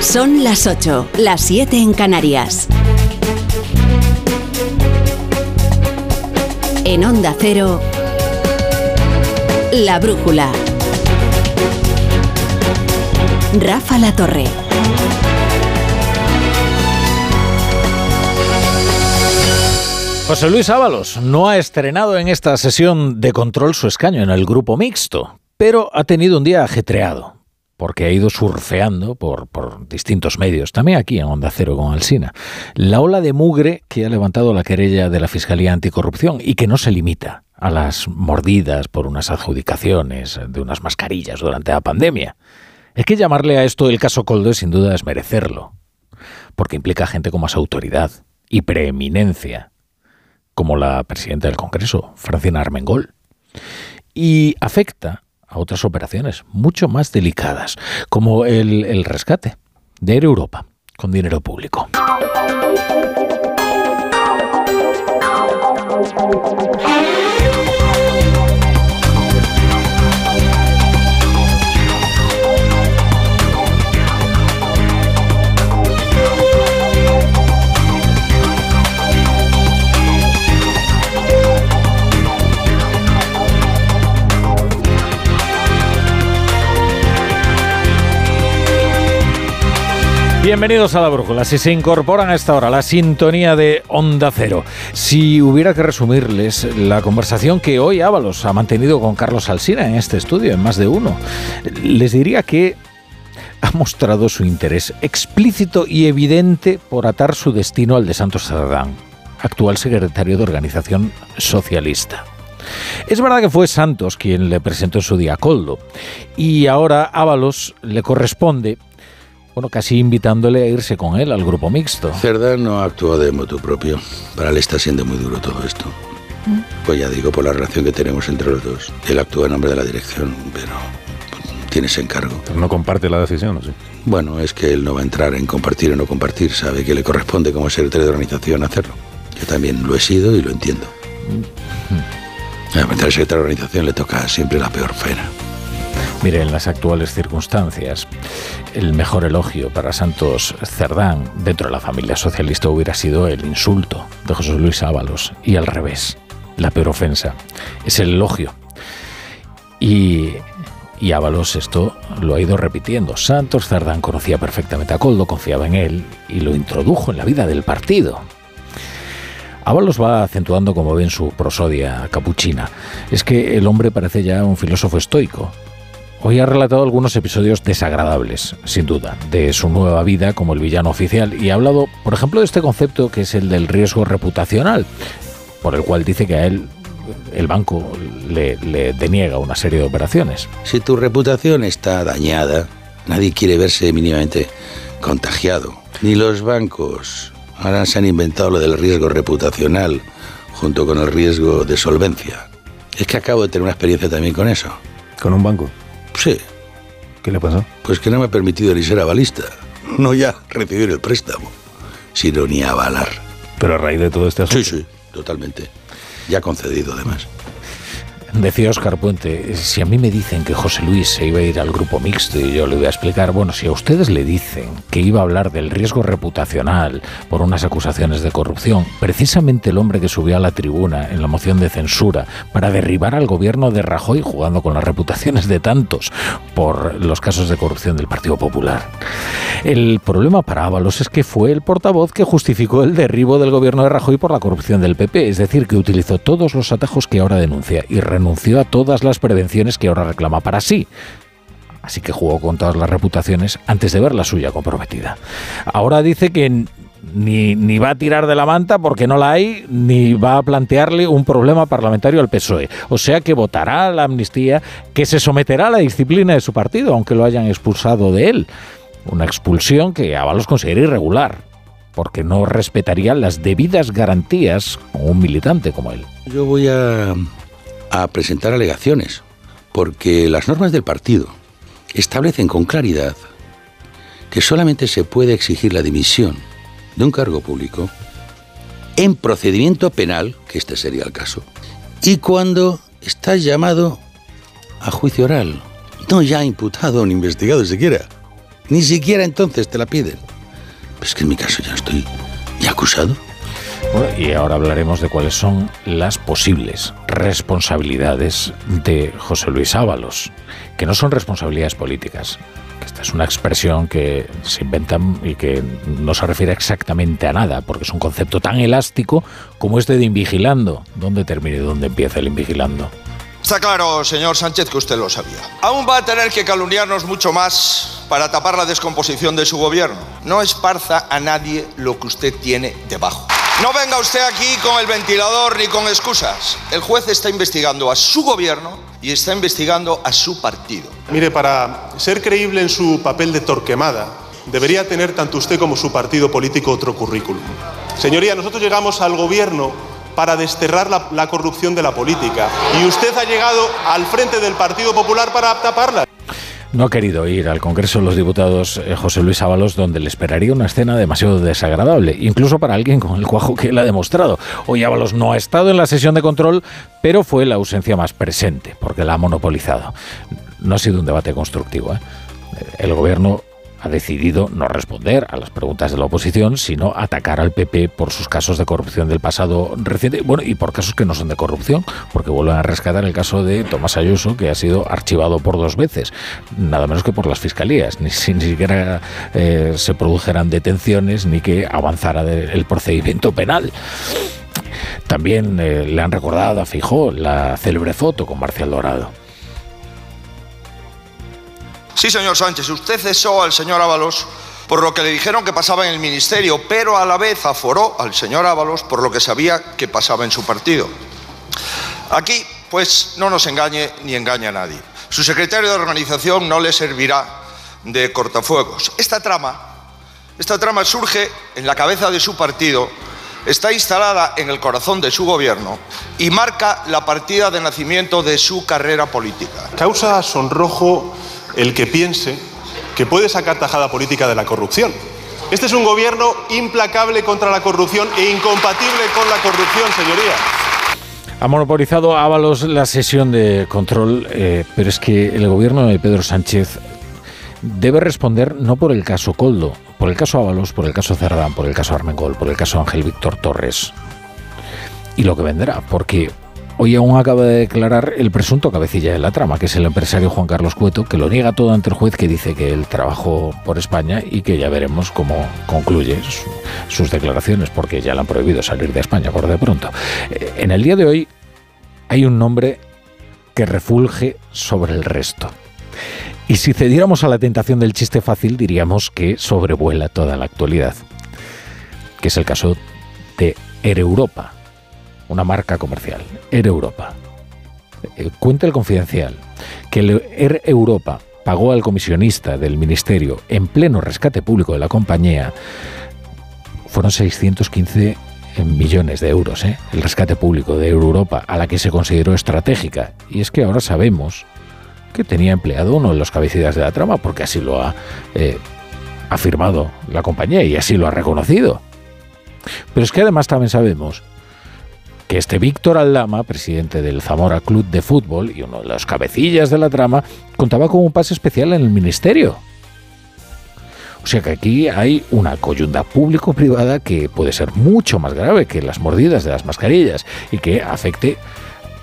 Son las 8, las 7 en Canarias. En Onda Cero, La Brújula. Rafa La Torre. José Luis Ábalos no ha estrenado en esta sesión de control su escaño en el grupo mixto, pero ha tenido un día ajetreado, porque ha ido surfeando por, distintos medios, también aquí en Onda Cero con Alsina, la ola de mugre que ha levantado la querella de la Fiscalía Anticorrupción y que no se limita a las mordidas por unas adjudicaciones de unas mascarillas durante la pandemia. Es que llamarle a esto el caso Coldo sin duda es merecerlo, porque implica gente con más autoridad y preeminencia como la presidenta del Congreso, Francina Armengol, y afecta a otras operaciones mucho más delicadas, como el, rescate de Air Europa con dinero público. Bienvenidos a la brújula. Si se incorporan a esta hora la sintonía de Onda Cero, si hubiera que resumirles la conversación que hoy Ábalos ha mantenido con Carlos Alsina en este estudio, en más de uno, les diría que ha mostrado su interés explícito y evidente por atar su destino al de Santos Cerdán, actual secretario de Organización Socialista. Es verdad que fue Santos quien le presentó su día a Coldo, y ahora Ábalos le corresponde bueno, casi invitándole a irse con él al grupo mixto. Cerdán no actúa de motu propio. Para él está siendo muy duro todo esto. Pues ya digo, por la relación que tenemos entre los dos. Él actúa en nombre de la dirección, pero tiene ese encargo. Pero no comparte la decisión, ¿o sí? Bueno, es que él no va a entrar en compartir o no compartir. Sabe que le corresponde como secretario de organización hacerlo. Yo también lo he sido y lo entiendo. A al secretario de organización le toca siempre la peor pena. Mire, en las actuales circunstancias, el mejor elogio para Santos Cerdán dentro de la familia socialista hubiera sido el insulto de José Luis Ábalos y al revés, la peor ofensa es el elogio. Y, Ábalos esto lo ha ido repitiendo. Santos Cerdán conocía perfectamente a Coldo, confiaba en él y lo introdujo en la vida del partido. Ábalos va acentuando, como ven, su prosodia capuchina. Es que el hombre parece ya un filósofo estoico, Hoy ha relatado algunos episodios desagradables, sin duda, de su nueva vida como el villano oficial y ha hablado, por ejemplo, de este concepto que es el del riesgo reputacional, por el cual dice que a él el banco le, deniega una serie de operaciones. Si tu reputación está dañada, nadie quiere verse mínimamente contagiado. Ni los bancos. Ahora se han inventado lo del riesgo reputacional junto con el riesgo de solvencia. Es que acabo de tener una experiencia también con eso. ¿Con un banco? Sí. ¿Qué le pasó? Pues que no me ha permitido ni ser avalista. No ya recibir el préstamo, sino ni avalar. Pero a raíz de todo este asunto. Sí, sí, totalmente. Ya concedido además. Decía Oscar Puente, si a mí me dicen que José Luis se iba a ir al grupo mixto y yo le voy a explicar, bueno, si a ustedes le dicen que iba a hablar del riesgo reputacional por unas acusaciones de corrupción, precisamente el hombre que subió a la tribuna en la moción de censura para derribar al gobierno de Rajoy jugando con las reputaciones de tantos por los casos de corrupción del Partido Popular. El problema para Ábalos es que fue el portavoz que justificó el derribo del gobierno de Rajoy por la corrupción del PP, es decir, que utilizó todos los atajos que ahora denuncia y renunció a todas las prevenciones que ahora reclama para sí. Así que jugó con todas las reputaciones antes de ver la suya comprometida. Ahora dice que ni, ni, va a tirar de la manta porque no la hay, ni va a plantearle un problema parlamentario al PSOE. O sea que votará la amnistía, que se someterá a la disciplina de su partido, aunque lo hayan expulsado de él. Una expulsión que Avalos considera irregular, porque no respetaría las debidas garantías con un militante como él. Yo voy a a presentar alegaciones, porque las normas del partido establecen con claridad que solamente se puede exigir la dimisión de un cargo público en procedimiento penal, que este sería el caso, y cuando está llamado a juicio oral, no ya imputado ni investigado siquiera. Ni siquiera entonces te la piden. Pues que en mi caso ya estoy ya acusado. Y ahora hablaremos de cuáles son las posibles responsabilidades de José Luis Ábalos, que no son responsabilidades políticas. Esta es una expresión que se inventan y que no se refiere exactamente a nada, porque es un concepto tan elástico como este de invigilando. ¿Dónde termina y dónde empieza el invigilando? Está claro, señor Sánchez, que usted lo sabía. Aún va a tener que calumniarnos mucho más para tapar la descomposición de su gobierno. No esparza a nadie lo que usted tiene debajo. No venga usted aquí con el ventilador ni con excusas. El juez está investigando a su gobierno y está investigando a su partido. Mire, para ser creíble en su papel de torquemada, debería tener tanto usted como su partido político otro currículum. Señoría, nosotros llegamos al gobierno para desterrar la, corrupción de la política. Y usted ha llegado al frente del Partido Popular para taparla. No ha querido ir al Congreso de los Diputados eh, José Luis Ábalos, donde le esperaría una escena demasiado desagradable, incluso para alguien con el cuajo que él ha demostrado. Hoy Ábalos no ha estado en la sesión de control, pero fue la ausencia más presente, porque la ha monopolizado. No ha sido un debate constructivo. ¿eh? El gobierno ha decidido no responder a las preguntas de la oposición, sino atacar al PP por sus casos de corrupción del pasado reciente, bueno, y por casos que no son de corrupción, porque vuelven a rescatar el caso de Tomás Ayuso, que ha sido archivado por dos veces, nada menos que por las fiscalías, ni, siquiera eh, se produjeran detenciones ni que avanzara el procedimiento penal. También eh, le han recordado a Fijó la célebre foto con Marcial Dorado. Sí, señor Sánchez, usted cesó al señor Ábalos por lo que le dijeron que pasaba en el ministerio, pero a la vez aforó al señor Ábalos por lo que sabía que pasaba en su partido. Aquí, pues, no nos engañe ni engaña a nadie. Su secretario de organización no le servirá de cortafuegos. Esta trama, esta trama surge en la cabeza de su partido, está instalada en el corazón de su gobierno y marca la partida de nacimiento de su carrera política. Causa sonrojo el que piense que puede sacar tajada política de la corrupción. Este es un gobierno implacable contra la corrupción e incompatible con la corrupción, señoría. Ha monopolizado Ábalos la sesión de control, eh, pero es que el gobierno de Pedro Sánchez debe responder no por el caso Coldo, por el caso Ábalos, por el caso Cerdán, por el caso Armengol, por el caso Ángel Víctor Torres y lo que vendrá, porque Hoy aún acaba de declarar el presunto cabecilla de la trama, que es el empresario Juan Carlos Cueto, que lo niega todo ante el juez, que dice que él trabajó por España y que ya veremos cómo concluye sus declaraciones, porque ya le han prohibido salir de España por de pronto. Eh, en el día de hoy hay un nombre que refulge sobre el resto. Y si cediéramos a la tentación del chiste fácil, diríamos que sobrevuela toda la actualidad, que es el caso de Air Europa una marca comercial, Air Europa. Eh, cuenta el confidencial que Air Europa pagó al comisionista del ministerio en pleno rescate público de la compañía, fueron 615 millones de euros, ¿eh? el rescate público de Europa, a la que se consideró estratégica. Y es que ahora sabemos que tenía empleado uno de los cabecillas de la trama, porque así lo ha eh, afirmado la compañía y así lo ha reconocido. Pero es que además también sabemos que este Víctor Aldama, presidente del Zamora Club de Fútbol y uno de los cabecillas de la trama, contaba con un pase especial en el ministerio. O sea que aquí hay una coyunda público-privada que puede ser mucho más grave que las mordidas de las mascarillas y que afecte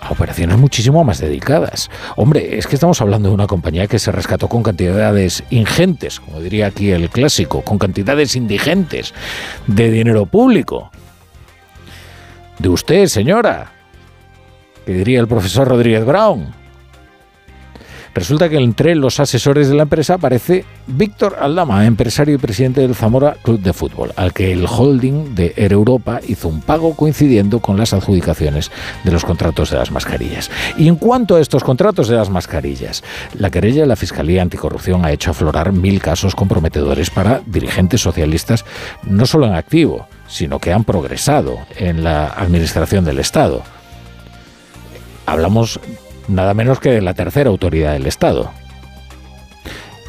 a operaciones muchísimo más dedicadas. Hombre, es que estamos hablando de una compañía que se rescató con cantidades ingentes, como diría aquí el clásico, con cantidades indigentes de dinero público de usted, señora, que diría el profesor Rodríguez Brown. Resulta que entre los asesores de la empresa aparece Víctor Aldama, empresario y presidente del Zamora Club de Fútbol, al que el holding de Air Europa hizo un pago coincidiendo con las adjudicaciones de los contratos de las mascarillas. Y en cuanto a estos contratos de las mascarillas, la querella de la Fiscalía Anticorrupción ha hecho aflorar mil casos comprometedores para dirigentes socialistas, no solo en activo, sino que han progresado en la administración del Estado. Hablamos nada menos que de la tercera autoridad del Estado.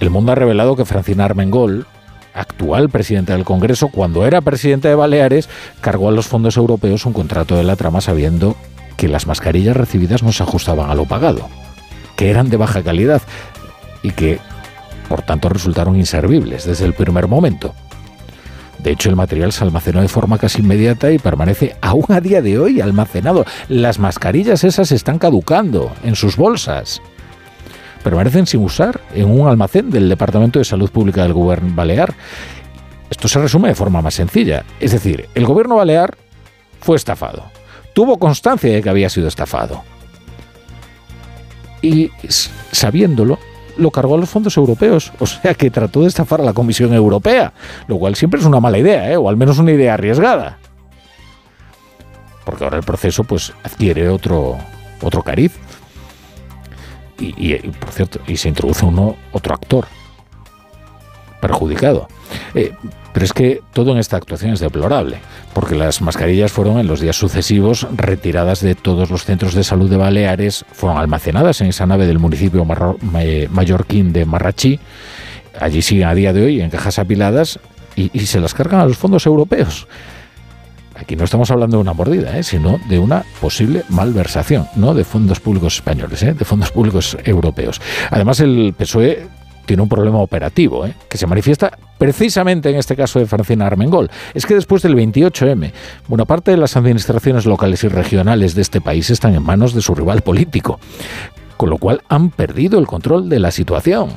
El mundo ha revelado que Francina Armengol, actual presidenta del Congreso, cuando era presidenta de Baleares, cargó a los fondos europeos un contrato de la trama sabiendo que las mascarillas recibidas no se ajustaban a lo pagado, que eran de baja calidad y que por tanto resultaron inservibles desde el primer momento. De hecho, el material se almacenó de forma casi inmediata y permanece aún a día de hoy almacenado. Las mascarillas esas están caducando en sus bolsas. Permanecen sin usar en un almacén del Departamento de Salud Pública del Gobierno Balear. Esto se resume de forma más sencilla. Es decir, el gobierno balear fue estafado. Tuvo constancia de que había sido estafado. Y sabiéndolo, lo cargó a los fondos europeos, o sea que trató de estafar a la Comisión Europea, lo cual siempre es una mala idea, ¿eh? o al menos una idea arriesgada. Porque ahora el proceso pues adquiere otro, otro cariz. Y, por cierto, y se introduce uno, otro actor perjudicado. Eh, pero es que todo en esta actuación es deplorable, porque las mascarillas fueron en los días sucesivos retiradas de todos los centros de salud de Baleares, fueron almacenadas en esa nave del municipio mallorquín de Marrachí, allí siguen a día de hoy en cajas apiladas y, se las cargan a los fondos europeos. Aquí no estamos hablando de una mordida, ¿eh? sino de una posible malversación, no de fondos públicos españoles, ¿eh? de fondos públicos europeos. Además, el PSOE tiene un problema operativo, ¿eh? que se manifiesta precisamente en este caso de Francina Armengol. Es que después del 28M, buena parte de las administraciones locales y regionales de este país están en manos de su rival político, con lo cual han perdido el control de la situación.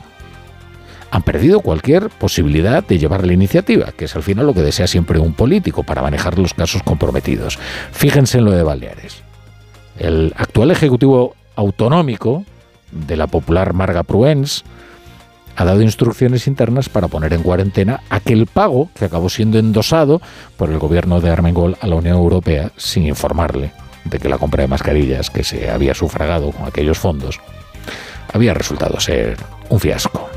Han perdido cualquier posibilidad de llevar la iniciativa, que es al final lo que desea siempre un político para manejar los casos comprometidos. Fíjense en lo de Baleares. El actual Ejecutivo Autonómico de la popular Marga Pruens, ha dado instrucciones internas para poner en cuarentena aquel pago que acabó siendo endosado por el gobierno de Armengol a la Unión Europea sin informarle de que la compra de mascarillas que se había sufragado con aquellos fondos había resultado ser un fiasco.